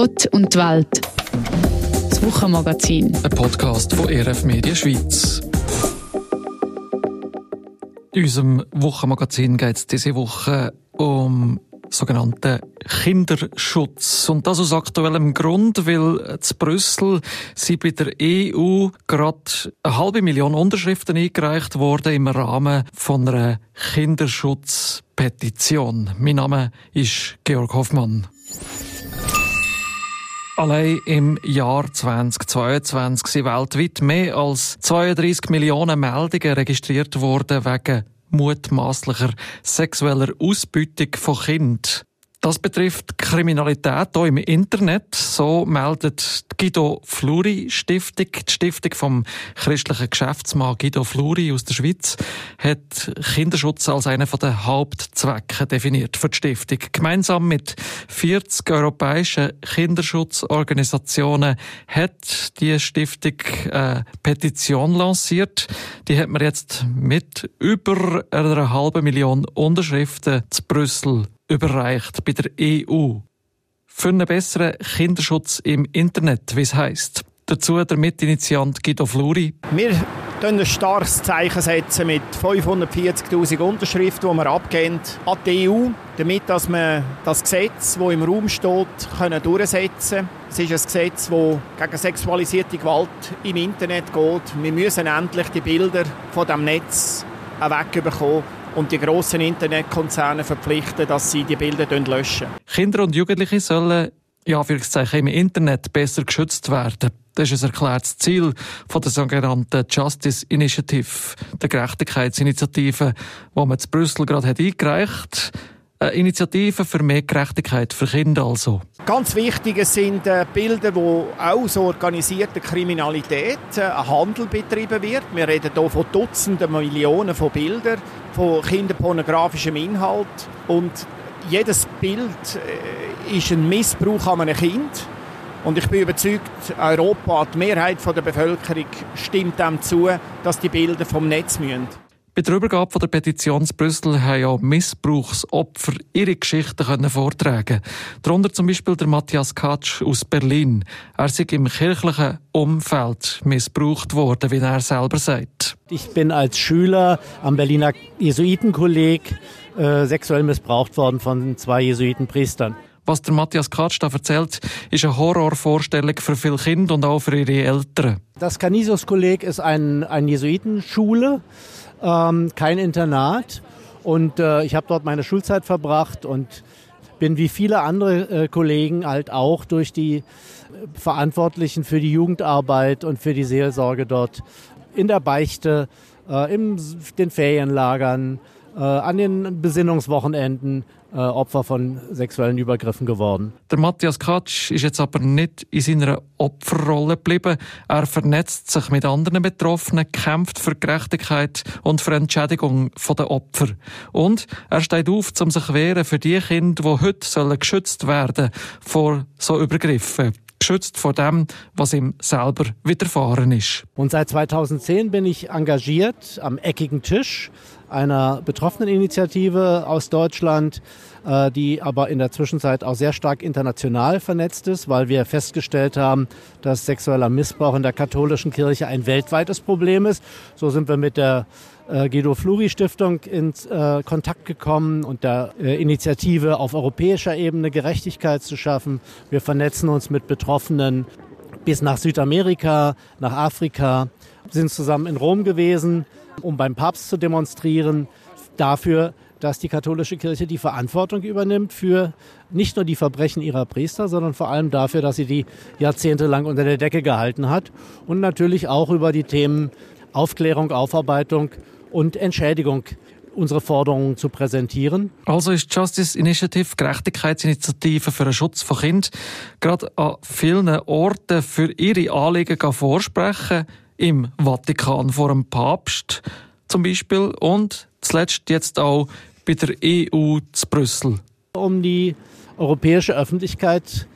Gott und die Welt. Das Wochenmagazin. Ein Podcast von RF Media Schweiz. In unserem Wochenmagazin geht es diese Woche um sogenannten Kinderschutz. Und das aus aktuellem Grund, weil zu Brüssel sind bei der EU gerade eine halbe Million Unterschriften eingereicht worden im Rahmen von einer Kinderschutzpetition. Mein Name ist Georg Hoffmann. Allein im Jahr 2022 sind weltweit mehr als 32 Millionen Meldungen registriert worden wegen mutmaßlicher sexueller Ausbeutung von Kindern. Das betrifft Kriminalität auch im Internet. So meldet die Guido Fluri Stiftung, die Stiftung vom christlichen Geschäftsmann Guido Fluri aus der Schweiz, hat Kinderschutz als einen der Hauptzwecke definiert für die Stiftung. Gemeinsam mit 40 europäischen Kinderschutzorganisationen hat die Stiftung eine Petition lanciert. Die hat man jetzt mit über einer halben Million Unterschriften zu Brüssel überreicht bei der EU. Für einen besseren Kinderschutz im Internet, wie es heisst. Dazu der Mitinitiant Guido Fluri. Wir setzen ein starkes Zeichen setzen mit 540.000 Unterschriften, die wir abgeben an die EU, damit dass wir das Gesetz, das im Raum steht, können durchsetzen können. Es ist ein Gesetz, das gegen sexualisierte Gewalt im Internet geht. Wir müssen endlich die Bilder von dem Netz wegbekommen und die grossen Internetkonzerne verpflichten, dass sie die Bilder löschen. Kinder und Jugendliche sollen ja, im Internet besser geschützt werden. Das ist ein erklärtes Ziel von der sogenannten Justice Initiative, der Gerechtigkeitsinitiative, die man zu Brüssel gerade hat eingereicht hat. Eine Initiative für mehr Gerechtigkeit für Kinder also. Ganz wichtig sind äh, Bilder, wo aus organisierter Kriminalität äh, ein Handel betrieben wird. Wir reden hier von Dutzenden Millionen von Bildern, von kinderpornografischem Inhalt. Und jedes Bild äh, ist ein Missbrauch an einem Kind. Und ich bin überzeugt, Europa, die Mehrheit der Bevölkerung stimmt dem zu, dass die Bilder vom Netz müssen. Bei der Übergabe der Petition zu Brüssel haben ja Missbrauchsopfer ihre Geschichten können vortragen. Darunter zum Beispiel der Matthias Katsch aus Berlin. Er ist im kirchlichen Umfeld missbraucht worden, wie er selber sagt. Ich bin als Schüler am Berliner Jesuitenkolleg äh, sexuell missbraucht worden von zwei Jesuitenpriestern. Was der Matthias Katsch da erzählt, ist eine Horrorvorstellung für viele Kinder und auch für ihre Eltern. Das Canisius-Kolleg ist ein, eine Jesuitenschule ähm, kein Internat. Und äh, ich habe dort meine Schulzeit verbracht und bin wie viele andere äh, Kollegen halt auch durch die äh, Verantwortlichen für die Jugendarbeit und für die Seelsorge dort in der Beichte, äh, in den Ferienlagern, äh, an den Besinnungswochenenden äh, Opfer von sexuellen Übergriffen geworden. Der Matthias Katsch ist jetzt aber nicht in seiner Opferrolle geblieben. Er vernetzt sich mit anderen Betroffenen, kämpft für Gerechtigkeit und für Entschädigung der Opfer. Und er steht auf, um sich wehren für die Kinder, die heute sollen geschützt werden vor so Übergriffen geschützt vor dem, was ihm selber widerfahren ist. Und seit 2010 bin ich engagiert am eckigen Tisch einer Betroffeneninitiative aus Deutschland, äh, die aber in der Zwischenzeit auch sehr stark international vernetzt ist, weil wir festgestellt haben, dass sexueller Missbrauch in der katholischen Kirche ein weltweites Problem ist. So sind wir mit der äh, Guido Fluri Stiftung in äh, Kontakt gekommen und der Initiative auf europäischer Ebene Gerechtigkeit zu schaffen. Wir vernetzen uns mit Betroffenen bis nach Südamerika, nach Afrika, sind zusammen in Rom gewesen, um beim Papst zu demonstrieren dafür, dass die katholische Kirche die Verantwortung übernimmt für nicht nur die Verbrechen ihrer Priester, sondern vor allem dafür, dass sie die jahrzehntelang unter der Decke gehalten hat und natürlich auch über die Themen Aufklärung, Aufarbeitung und Entschädigung unsere Forderungen zu präsentieren. Also ist Justice Initiative Gerechtigkeitsinitiative für den Schutz von Kindern gerade an vielen Orten für ihre Anliegen vorsprechen im Vatikan vor dem Papst zum Beispiel und zuletzt jetzt auch bei der EU zu Brüssel. Um die europäische Öffentlichkeit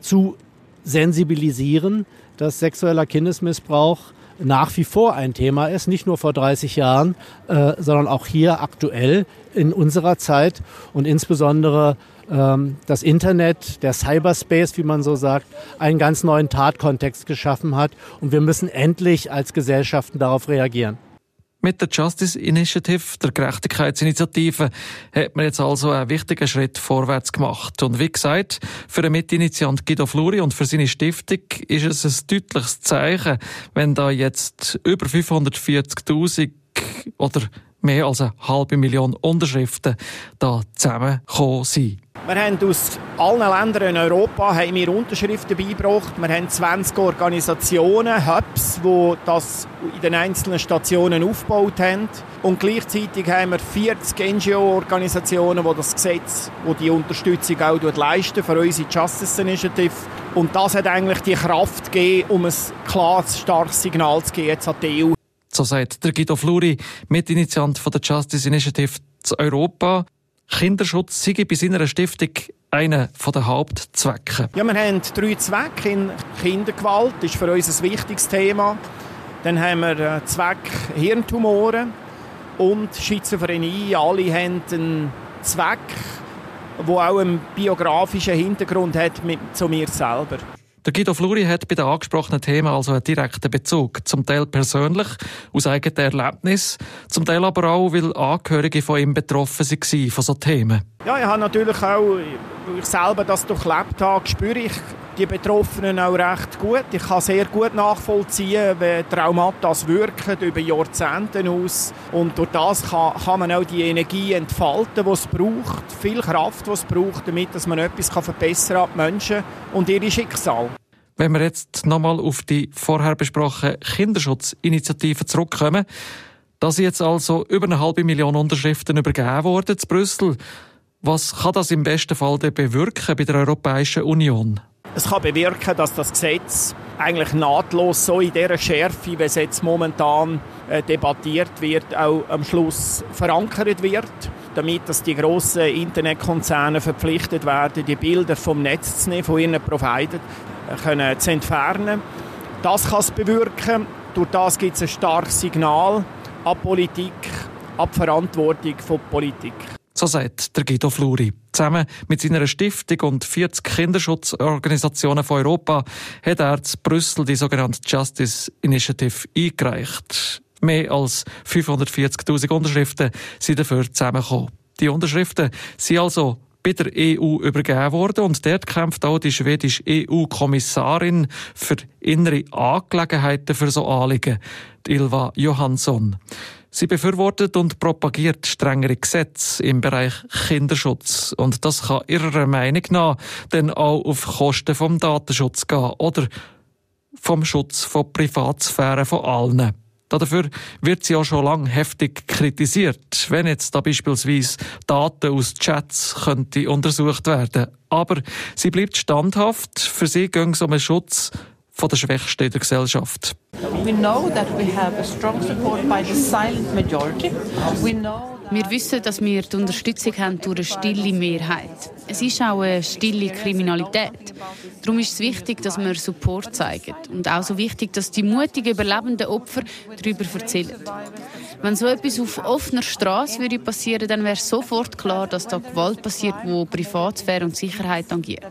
zu sensibilisieren, dass sexueller Kindesmissbrauch nach wie vor ein Thema ist, nicht nur vor 30 Jahren, äh, sondern auch hier aktuell in unserer Zeit und insbesondere das Internet, der Cyberspace, wie man so sagt, einen ganz neuen Tatkontext geschaffen hat. Und wir müssen endlich als Gesellschaften darauf reagieren. Mit der Justice Initiative, der Gerechtigkeitsinitiative, hat man jetzt also einen wichtigen Schritt vorwärts gemacht. Und wie gesagt, für den Mitinitiant Guido Fluri und für seine Stiftung ist es ein deutliches Zeichen, wenn da jetzt über 540.000 oder mehr als eine halbe Million Unterschriften da zusammengekommen sind. Wir haben aus allen Ländern in Europa haben wir Unterschriften beigebracht. Wir haben 20 Organisationen, Hubs, die das in den einzelnen Stationen aufgebaut haben. Und gleichzeitig haben wir 40 NGO-Organisationen, die das Gesetz, die die Unterstützung auch leisten für unsere Justice Initiative. Und das hat eigentlich die Kraft gegeben, um ein klares, starkes Signal zu geben jetzt an die EU. So sagt der Guido Fluri, Mitinitiant von der Justice Initiative zu Europa. Kinderschutz sei bei seiner Stiftung einer der Hauptzwecke. Ja, wir haben drei Zwecke. Kindergewalt ist für uns ein wichtiges Thema. Dann haben wir einen Zweck Hirntumoren und Schizophrenie. Alle haben einen Zweck, der auch einen biografischen Hintergrund hat mit, zu mir selber. Der Guido Fluri hat bei den angesprochenen Themen also einen direkten Bezug. Zum Teil persönlich, aus eigenem Erlebnis, zum Teil aber auch, weil Angehörige von ihm betroffen waren von solchen Themen. Ja, ich habe natürlich auch, weil ich selber das durchlebt habe, spüre ich die Betroffenen auch recht gut. Ich kann sehr gut nachvollziehen, wie Traumata wirken über Jahrzehnte aus. Und durch das kann, kann man auch die Energie entfalten, die es braucht, viel Kraft, die es braucht, damit dass man etwas kann verbessern kann, die Menschen und ihre Schicksal. Wenn wir jetzt nochmal auf die vorher besprochene Kinderschutzinitiative zurückkommen, da sind jetzt also über eine halbe Million Unterschriften übergeben worden zu Brüssel. Was kann das im besten Fall bewirken bei der Europäischen Union? Es kann bewirken, dass das Gesetz eigentlich nahtlos so in dieser Schärfe, wie es jetzt momentan äh, debattiert wird, auch am Schluss verankert wird, damit dass die grossen Internetkonzerne verpflichtet werden, die Bilder vom Netz zu nehmen, von ihren Providern, äh, zu entfernen. Das kann es bewirken. Durch das gibt es ein starkes Signal an Politik, an die Verantwortung von Politik. So sagt der Guido Fluri. Zusammen mit seiner Stiftung und 40 Kinderschutzorganisationen von Europa hat er zu Brüssel die sogenannte Justice Initiative eingereicht. Mehr als 540.000 Unterschriften sind dafür zusammengekommen. Die Unterschriften sind also bei der EU übergeben worden und dort kämpft auch die schwedische EU-Kommissarin für innere Angelegenheiten für so Anliegen, Ilva Johansson. Sie befürwortet und propagiert strengere Gesetze im Bereich Kinderschutz. Und das kann ihrer Meinung nach dann auch auf Kosten vom Datenschutz gehen oder vom Schutz von Privatsphäre von allen. Dafür wird sie auch schon lange heftig kritisiert, wenn jetzt da beispielsweise Daten aus Chats könnte untersucht werden. Aber sie bleibt standhaft. Für sie ging es um einen Schutz von der Schwächsten der Gesellschaft. We know that we have a strong support by the silent majority. We know wir wissen, dass wir die Unterstützung haben durch eine stille Mehrheit. Es ist auch eine stille Kriminalität. Darum ist es wichtig, dass wir Support zeigen. Und auch so wichtig, dass die mutigen überlebenden Opfer darüber erzählen. Wenn so etwas auf offener Straße würde passieren, dann wäre sofort klar, dass da Gewalt passiert, wo Privatsphäre und Sicherheit tangiert.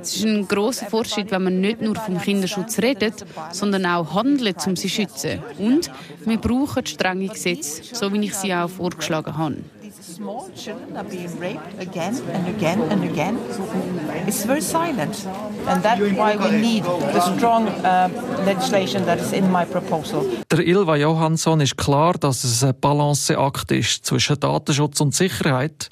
Es ist ein großer Fortschritt, wenn man nicht nur vom Kinderschutz redet, sondern auch handelt, um sie zu schützen. Und wir brauchen strenge Gesetze, so wie ich sie auch vorgeschlagen habe. Small children are being raped again and again and again. It's very silent. And that's why we need the strong uh, legislation that is in my proposal. Der Ilva Johansson ist klar, dass es ein Balanceakt ist zwischen Datenschutz und Sicherheit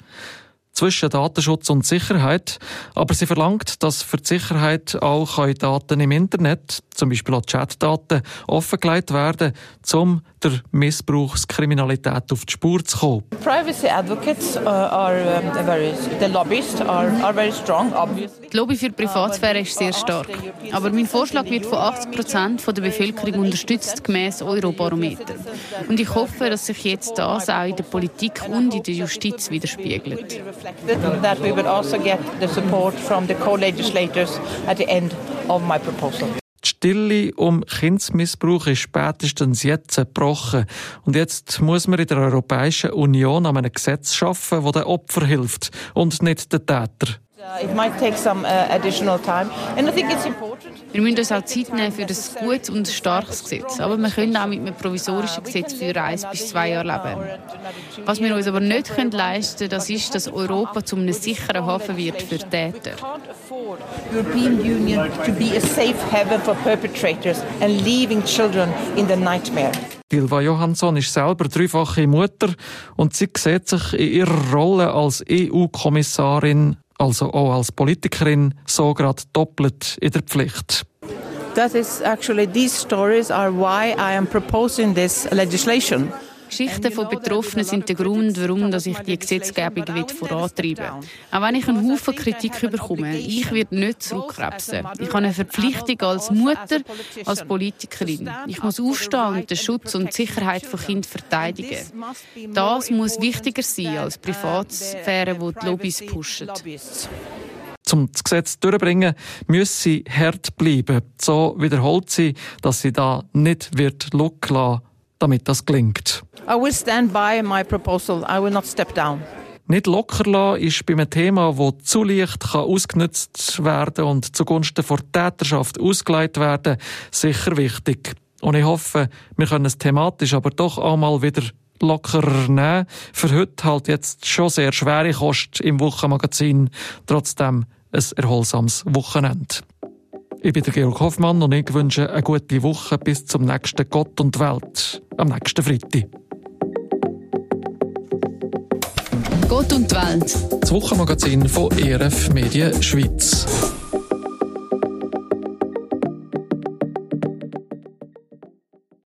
zwischen Datenschutz und Sicherheit, aber sie verlangt, dass für die Sicherheit auch Daten im Internet, zum Beispiel auch Chatdaten, offengelegt werden, um der Missbrauchskriminalität auf die Spur zu kommen. Privacy advocates uh, are um, very, the lobbyists are, are very strong, obviously. Die Lobby für die Privatsphäre ist sehr stark. Aber mein Vorschlag wird von 80 Prozent der Bevölkerung unterstützt, gemäß Eurobarometer. Und ich hoffe, dass sich jetzt das auch in der Politik und in der Justiz widerspiegelt. That we will also get the support from the co-legislators at the end of my proposal. Stille um Kindsmissbrauch ist spätestens jetzt gebrochen. Und jetzt muss man in der Europäischen Union an einem Gesetz schaffen, das den Opfer hilft und nicht den Täter. Uh, uh. Wir müssen uns auch Zeit nehmen für ein gutes und starkes Gesetz. Aber wir können auch mit einem provisorischen Gesetz für eins bis zwei Jahre leben. Was wir uns aber nicht leisten können, das ist, dass Europa zu einem sicheren Hafen wird für Täter. European Union to be a safe haven for perpetrators and leaving children in the nightmare. Dilva Johansson ist selber dreifache Mutter und sie sieht sich in ihrer Rolle als EU-Kommissarin also auch als Politikerin, so gerade doppelt in der Pflicht. That is actually these stories are why I am proposing this legislation. Geschichten von Betroffenen sind der Grund, warum ich die Gesetzgebung vorantreiben will. Auch wenn ich einen Haufen Kritik bekomme, ich werde nicht zurückkrebsen. Ich habe eine Verpflichtung als Mutter, als Politikerin. Ich muss aufstehen und den Schutz und die Sicherheit von Kindern verteidigen. Das muss wichtiger sein als Privatsphäre, die die Lobbys pushen. Um das Gesetz durchzubringen, müsse sie hart bleiben. So wiederholt sie, dass sie da nicht wird lassen damit das gelingt. I will stand by my proposal. I will not step down. Nicht locker lassen ist bei einem Thema, das zu leicht kann ausgenutzt werden und zugunsten der Täterschaft ausgeleitet werden, sicher wichtig. Und ich hoffe, wir können es thematisch aber doch einmal wieder lockerer nehmen. Für heute halt jetzt schon sehr schwere Kost im Wochenmagazin. Trotzdem ein erholsames Wochenende. Ich bin der Georg Hoffmann und ich wünsche eine gute Woche bis zum nächsten Gott und Welt am nächsten Freitag. Gott und Welt. Das Wochenmagazin von ERF Medien Schweiz.